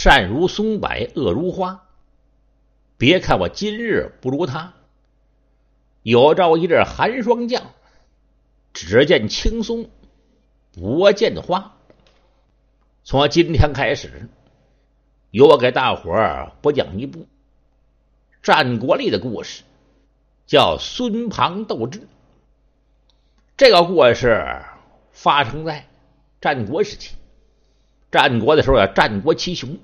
善如松柏，恶如花。别看我今日不如他，有朝一日寒霜降，只见青松，不见花。从今天开始，由我给大伙儿播讲一部战国里的故事，叫孙庞斗智。这个故事发生在战国时期。战国的时候啊，战国七雄：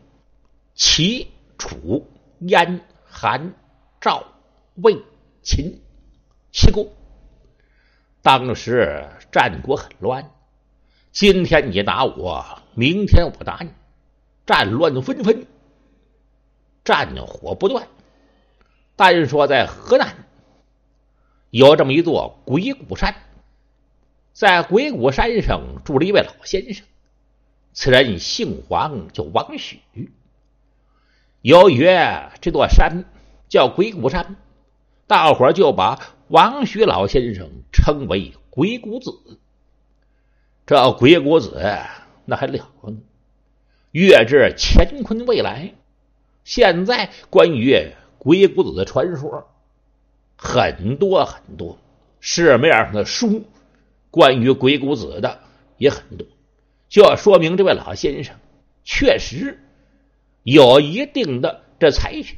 齐、楚、燕、韩、赵、魏、秦七国。当时战国很乱，今天你打我，明天我打你，战乱纷纷，战火不断。单说在河南，有这么一座鬼谷山，在鬼谷山上住了一位老先生。此人姓王，叫王许。由于这座山叫鬼谷山，大伙就把王许老先生称为鬼谷子。这鬼谷子那还了得呢？月至乾坤未来，现在关于鬼谷子的传说很多很多，市面上的书关于鬼谷子的也很多。就要说明这位老先生确实有一定的这才学。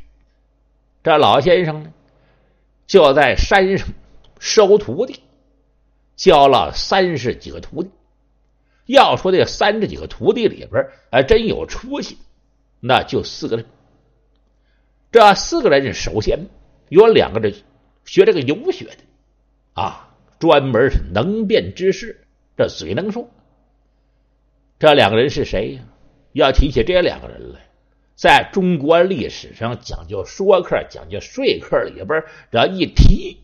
这老先生呢，就在山上收徒弟，教了三十几个徒弟。要说这三十几个徒弟里边，还真有出息，那就四个人。这四个人首先有两个人学这个游学的，啊，专门是能辩之士，这嘴能说。这两个人是谁呀？要提起这两个人来，在中国历史上讲究说客、讲究说客里边，这一提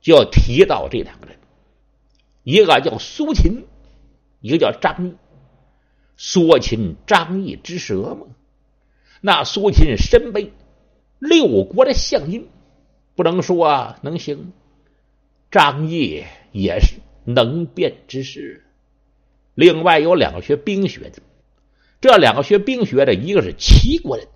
就提到这两个人，一个叫苏秦，一个叫张毅。苏秦、张毅之舌嘛，那苏秦身背六国的相印，不能说能行；张毅也是能辩之士。另外有两个学兵学的，这两个学兵学的，一个是齐国人，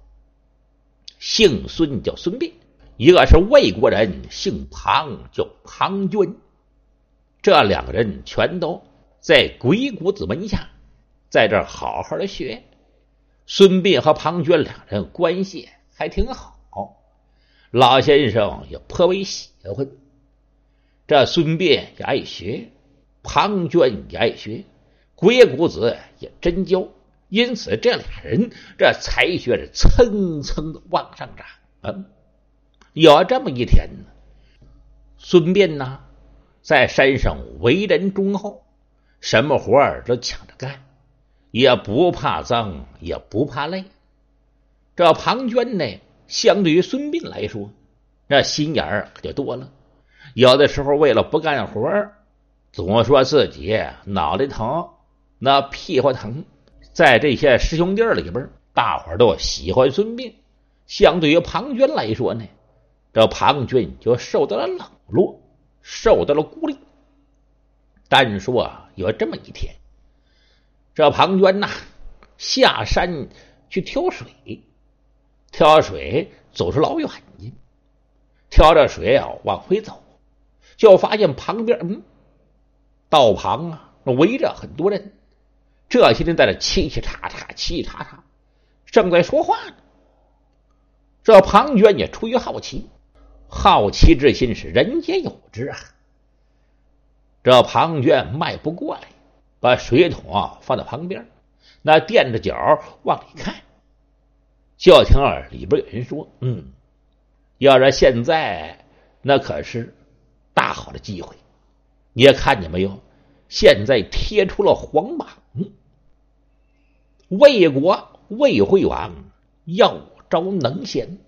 姓孙，叫孙膑；一个是魏国人，姓庞，叫庞涓。这两个人全都在鬼谷子门下，在这好好的学。孙膑和庞涓两人关系还挺好，老先生也颇为喜欢。这孙膑也爱学，庞涓也爱学。鬼谷子也真教，因此这俩人这才学是蹭蹭的往上涨。啊，有这么一天呢，孙膑呢在山上为人忠厚，什么活儿都抢着干，也不怕脏，也不怕累。这庞涓呢，相对于孙膑来说，那心眼儿可就多了。有的时候为了不干活儿，总说自己脑袋疼。那屁股疼，在这些师兄弟里边，大伙都喜欢孙膑。相对于庞涓来说呢，这庞涓就受到了冷落，受到了孤立。单说有这么一天，这庞涓呐下山去挑水，挑水走出老远去，挑着水啊往回走，就发现旁边嗯道旁啊围着很多人。这些人在这嘁嘁喳喳，嘁嘁喳喳，正在说话呢。这庞涓也出于好奇，好奇之心是人皆有之啊。这庞涓迈不过来，把水桶啊放在旁边，那垫着脚往里看，就听里边有人说：“嗯，要是现在，那可是大好的机会。你也看见没有？现在贴出了皇榜。”魏国魏惠王要招能贤，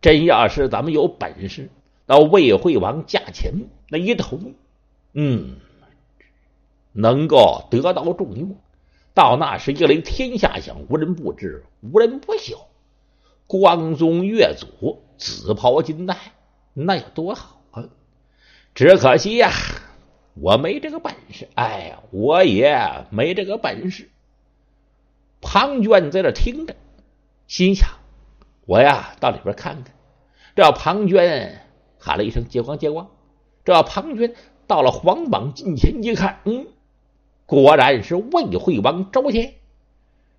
真要是咱们有本事，到魏惠王驾前那一投，嗯，能够得到重用，到那时一雷天下响，无人不知，无人不晓，光宗越祖，紫袍金带，那有多好啊！只可惜呀，我没这个本事。哎呀，我也没这个本事。庞涓在这听着，心想：“我呀，到里边看看。”这庞涓喊了一声：“接光，接光！”这庞涓到了皇榜近前一看，嗯，果然是魏惠王赵谦。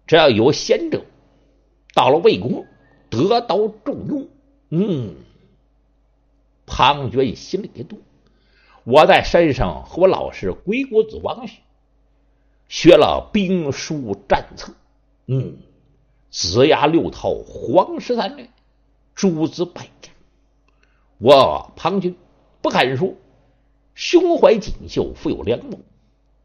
只要有贤者到了魏国，得到重用。嗯，庞涓心里一动，我在山上和我老师鬼谷子王学学了兵书战策。嗯，子牙六韬，黄石三略，诸子百战。我庞涓不敢说，胸怀锦绣，富有良谋。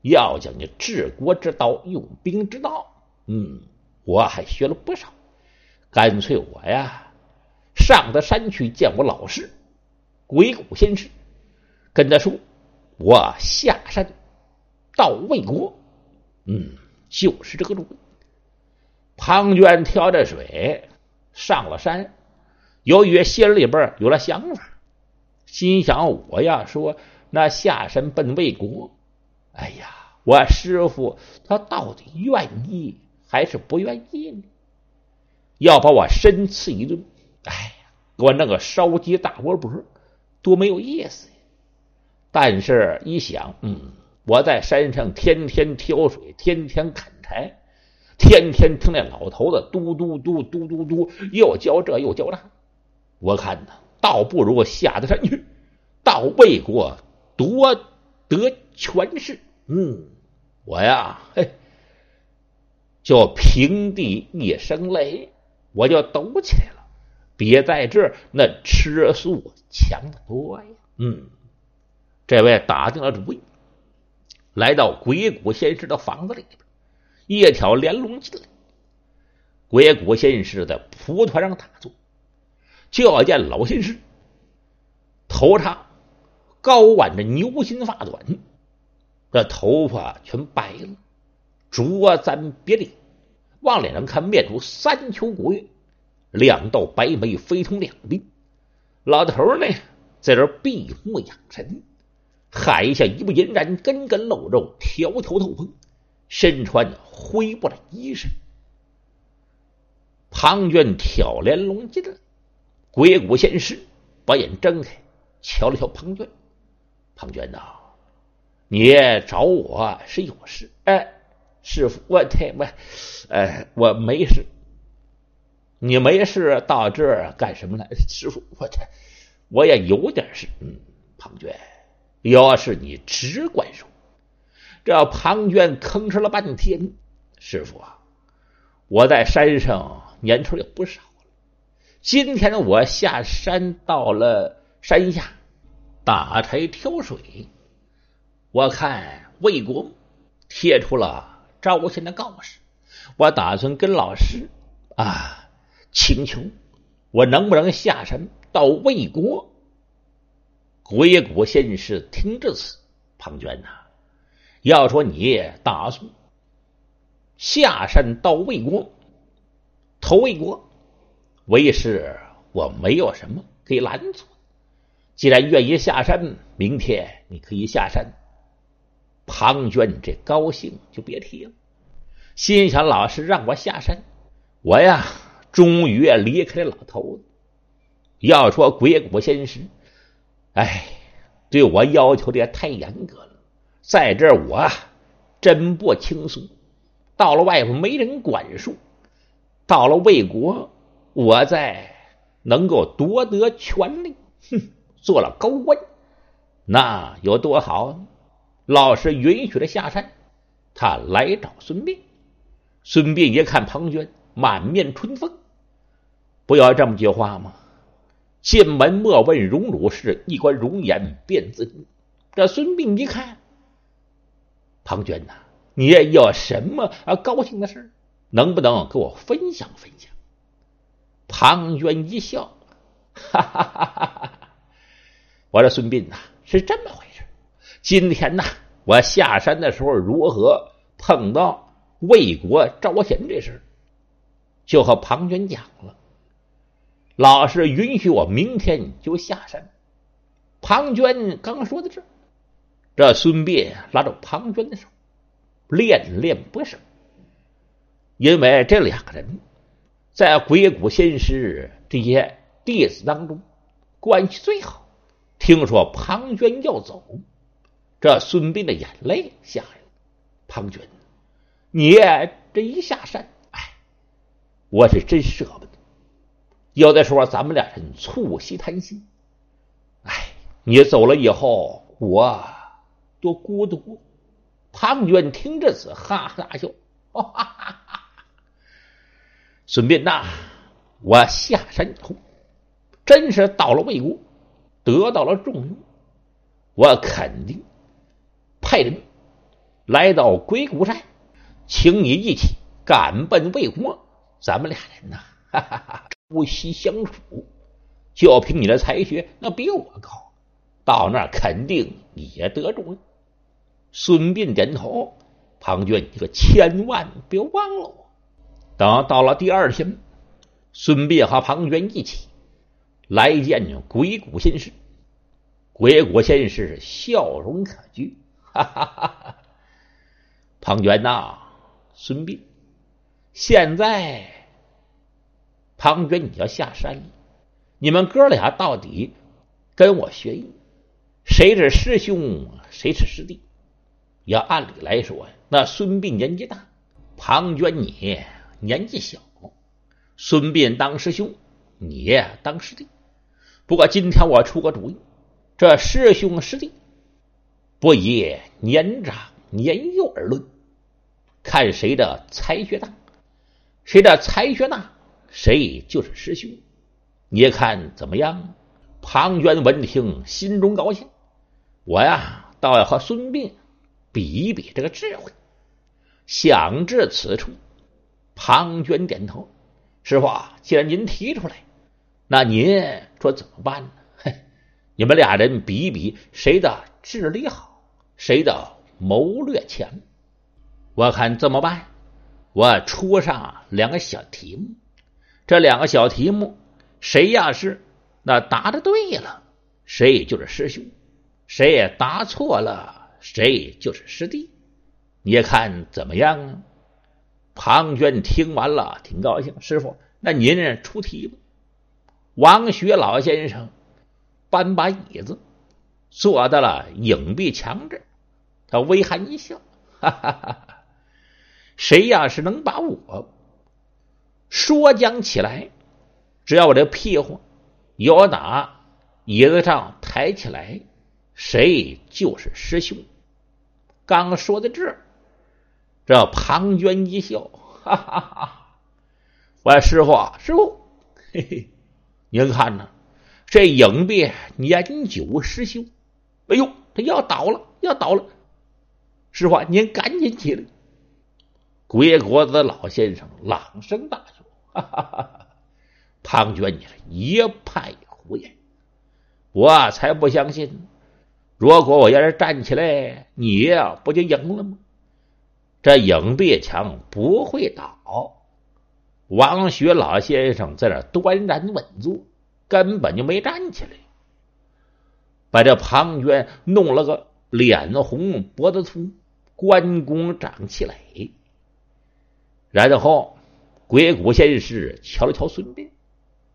要讲你治国之道，用兵之道。嗯，我还学了不少，干脆我呀上得山去见我老师鬼谷先师，跟他说我下山到魏国，嗯，就是这个路。庞涓挑着水上了山，由于心里边有了想法，心想我呀说那下山奔魏国，哎呀，我师傅他到底愿意？还是不愿意呢，要把我深刺一顿。哎呀，给我弄个烧鸡大窝脖，多没有意思呀！但是，一想，嗯，我在山上天天挑水，天天砍柴，天天听那老头子嘟嘟嘟嘟嘟嘟，又教这又教那，我看呢，倒不如下得山去，到魏国夺得权势。嗯，我呀，嘿。就平地一声雷，我就抖起来了。别在这那吃素强得多呀！嗯，这位打定了主意，来到鬼谷先师的房子里边，一挑连笼进来。鬼谷先师在蒲团上打坐，就要见老先师头上高挽着牛心发短，这头发全白了。着簪别领，往脸上看，面如三秋古月，两道白眉飞通两鬓。老头呢，在这闭目养神，海下一不隐然，根根露肉，条条透风，身穿灰布的衣裳。庞涓挑帘笼进来，鬼谷先师把眼睁开，瞧了瞧庞涓。庞涓呐，你找我是有事？哎。师傅，我太我，哎，我没事。你没事到这儿干什么来？师傅，我这我也有点事。嗯，庞涓，要是你只管说。这庞涓吭哧了半天。师傅啊，我在山上年头也不少了。今天我下山到了山下打柴挑水，我看魏国贴出了。招贤的告示，我打算跟老师啊请求，我能不能下山到魏国？鬼谷先师听至此，庞涓呐，要说你打算下山到魏国投魏国，为师我没有什么可以拦阻。既然愿意下山，明天你可以下山。庞涓这高兴就别提了，心想：老师让我下山，我呀终于离开了老头子。要说鬼谷先师，哎，对我要求的也太严格了。在这儿我真不轻松。到了外头没人管束，到了魏国，我再能够夺得权力，哼，做了高官，那有多好？老师允许他下山，他来找孙膑。孙膑一看庞涓满面春风，不要这么句话吗？进门莫问荣辱事，一观容颜便自知。这孙膑一看，庞涓呐，你有什么啊高兴的事能不能给我分享分享？庞涓一笑，哈哈哈哈哈！我说孙膑呐，是这么回事。今天呐，我下山的时候如何碰到魏国招贤这事就和庞涓讲了。老师允许我明天就下山。庞涓刚说到这，这孙膑拉着庞涓的手，恋恋不舍。因为这两个人在鬼谷先师这些弟子当中关系最好。听说庞涓要走，这孙膑的眼泪下来了。庞涓，你这一下山，哎，我是真舍不得。有的时候咱们俩人促膝谈心，哎，你走了以后，我多孤独。庞涓听着此，哈哈大笑，哈哈哈。孙膑呐，我下山以后，真是到了魏国，得到了重用，我肯定派人来到鬼谷山，请你一起赶奔魏国。咱们俩人呐，哈哈哈，不惜相处，就凭你的才学，那比我高，到那儿肯定也得中。孙膑点头，庞涓，你可千万别忘了我。等到了第二天，孙膑和庞涓一起来见鬼谷先师。鬼谷先师笑容可掬，哈哈哈哈！庞涓呐，孙膑，现在庞涓你要下山了，你们哥俩到底跟我学艺，谁是师兄，谁是师弟？要按理来说，那孙膑年纪大，庞涓你年纪小，孙膑当师兄，你当师弟。不过今天我出个主意，这师兄师弟不以年长年幼而论，看谁的才学大，谁的才学大，谁就是师兄。你看怎么样？庞涓闻听，心中高兴。我呀，倒要和孙膑。比一比这个智慧，想至此处，庞涓点头：“师傅，既然您提出来，那您说怎么办呢？你们俩人比一比，谁的智力好，谁的谋略强？我看这么办，我出上两个小题目，这两个小题目，谁要是那答的对了，谁就是师兄；谁也答错了。”谁就是师弟，你看怎么样啊？庞涓听完了，挺高兴。师傅，那您出题吧。王学老先生搬把椅子坐到了影壁墙这他微含一笑，哈哈哈！谁要是能把我说讲起来，只要我这屁股有打椅子上抬起来，谁就是师兄。刚说到这，这庞涓一笑，哈哈哈！我师傅啊，师傅，嘿嘿，您看呢？这影壁年久失修，哎呦，他要倒了，要倒了！师傅，您赶紧起来！鬼国子老先生朗声大，哈哈哈！庞涓，你是一派胡言，我才不相信！如果我要是站起来，你不就赢了吗？这影壁墙不会倒。王学老先生在那端然稳坐，根本就没站起来，把这庞涓弄了个脸红脖子粗，关公长起来。然后鬼谷先师瞧了瞧孙膑，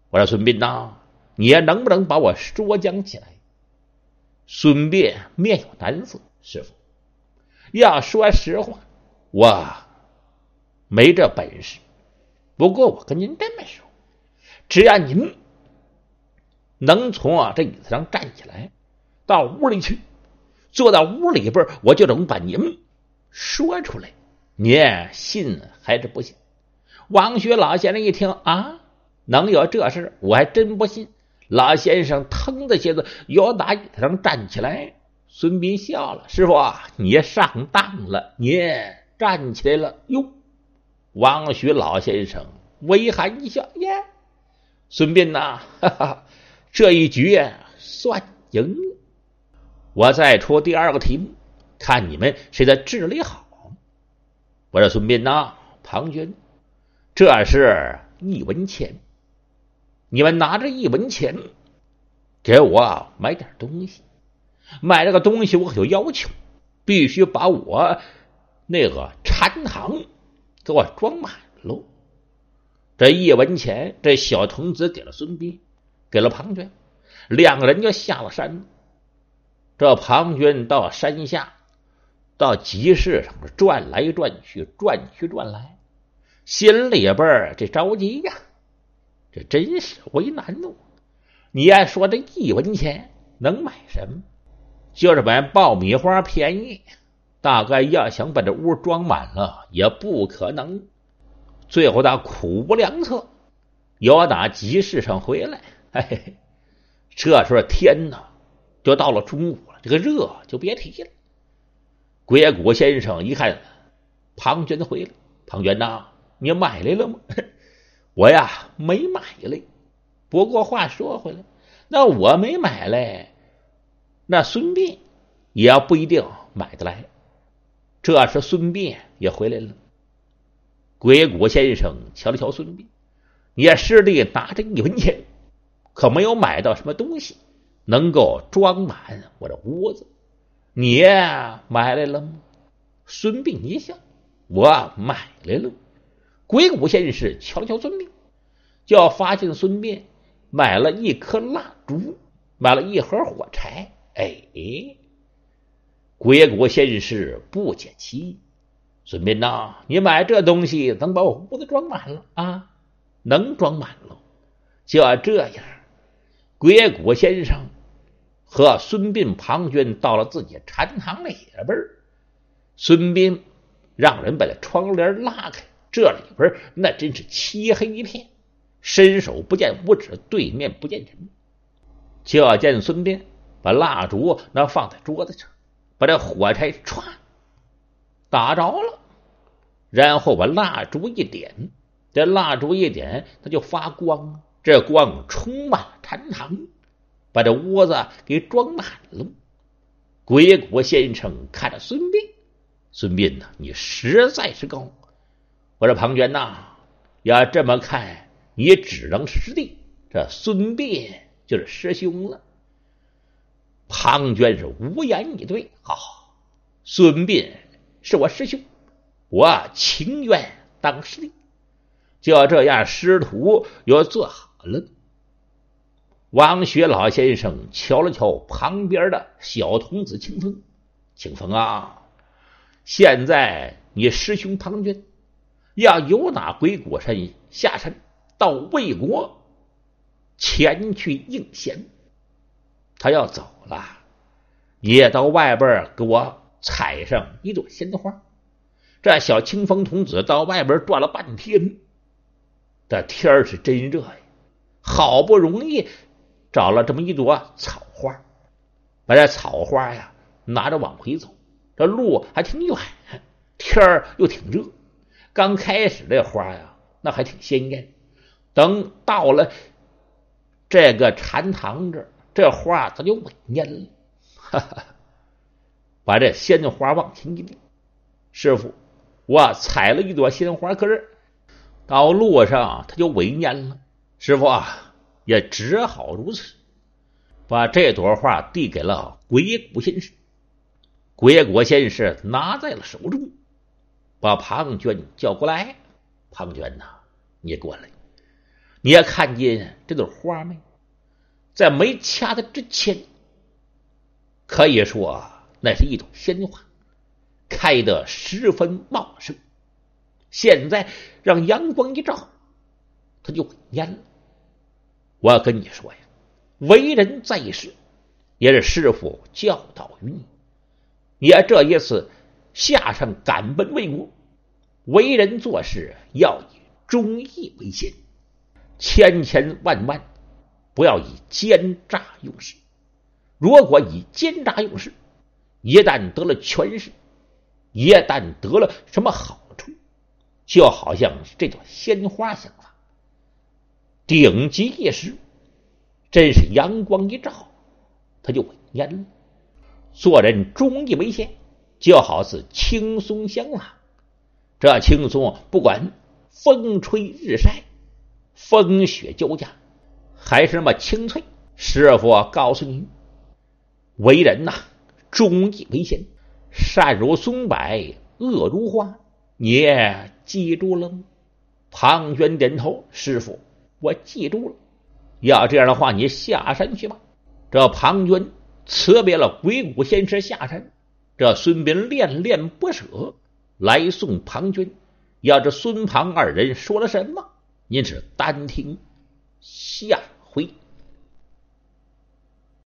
我说：“孙膑呐，你能不能把我说讲起来？”孙膑面有难色，师傅，要说实话，我没这本事。不过我跟您这么说，只要您能从啊这椅子上站起来，到屋里去，坐到屋里边，我就能把您说出来。您信还是不信？王学老先生一听啊，能有这事我还真不信。老先生腾的些子由打椅子上站起来，孙膑笑了：“师傅，你上当了，你站起来了。”哟，王徐老先生微含一笑：“耶，孙膑呐，哈哈，这一局算赢。我再出第二个题目，看你们谁的智力好。”我说：“孙膑呐，庞涓，这是一文钱。”你们拿着一文钱给我买点东西，买这个东西我可有要求，必须把我那个禅堂给我装满喽。这一文钱，这小童子给了孙膑，给了庞涓，两个人就下了山。这庞涓到山下，到集市上转来转去，转去转来，心里边这着急呀，这真是为难呢。你爱说这一文钱能买什么？就是买爆米花便宜，大概要想把这屋装满了也不可能。最后他苦无良策，要打集市上回来。嘿嘿，这时候天呐，就到了中午了，这个热就别提了。鬼谷先生一看庞涓回来，庞涓呐，你买来了吗？我呀没买来。不过话说回来，那我没买来，那孙膑也不一定买得来。这时孙膑也回来了。鬼谷先生瞧了瞧孙膑，也师弟拿着一文钱，可没有买到什么东西能够装满我的屋子。你买来了吗？孙膑一笑：“我买来了。”鬼谷先生瞧了瞧孙膑，就要发现孙膑买了一颗蜡烛，买了一盒火柴。哎，鬼谷先生不解其意。孙膑呐，你买这东西能把我屋子装满了啊？能装满了。就要这样，鬼谷先生和孙膑、庞涓到了自己禅堂里边孙膑让人把这窗帘拉开，这里边那真是漆黑一片，伸手不见五指，对面不见人。就要见孙膑把蜡烛那放在桌子上，把这火柴歘。打着了，然后把蜡烛一点，这蜡烛一点，它就发光，这光充满了禅堂，把这屋子给装满了。鬼谷先生看着孙膑，孙膑呐，你实在是高。我说庞涓呐，要这么看，你只能师弟，这孙膑就是师兄了。庞涓是无言以对，好，孙膑。是我师兄，我情愿当师弟。就这样，师徒又做好了。王学老先生瞧了瞧旁边的小童子清风，清风啊，现在你师兄庞涓要由哪鬼谷山下山到魏国前去应贤，他要走了，也到外边给我。采上一朵鲜花，这小清风童子到外边转了半天，这天是真热呀！好不容易找了这么一朵草花，把这草花呀拿着往回走，这路还挺远，天儿又挺热。刚开始这花呀，那还挺鲜艳，等到了这个禅堂这，这花它就萎蔫了，哈哈。把这鲜花往前一递，师傅，我采了一朵鲜花，可是到路上它就萎蔫了。师傅啊，也只好如此，把这朵花递给了鬼谷先生。鬼谷先生拿在了手中，把庞涓叫过来。庞涓呐，你过来，你也看见这朵花没？在没掐它之前，可以说。那是一朵鲜花，开得十分茂盛。现在让阳光一照，它就蔫了。我跟你说呀，为人在世，也是师傅教导于你。你这一次下山赶奔魏国，为人做事要以忠义为先，千千万万不要以奸诈用事。如果以奸诈用事，一旦得了权势，一旦得了什么好处，就好像这朵鲜花想法，顶级一时，真是阳光一照，它就会蔫了。做人忠义为先，就好似青松相朗。这青松不管风吹日晒、风雪交加，还是那么清脆。师傅告诉你，为人呐。忠义为先，善如松柏，恶如花。你记住了吗？庞涓点头：“师傅，我记住了。要这样的话，你下山去吧。”这庞涓辞别了鬼谷先师下山。这孙膑恋恋不舍，来送庞涓。要这孙庞二人说了什么？您是单听下回。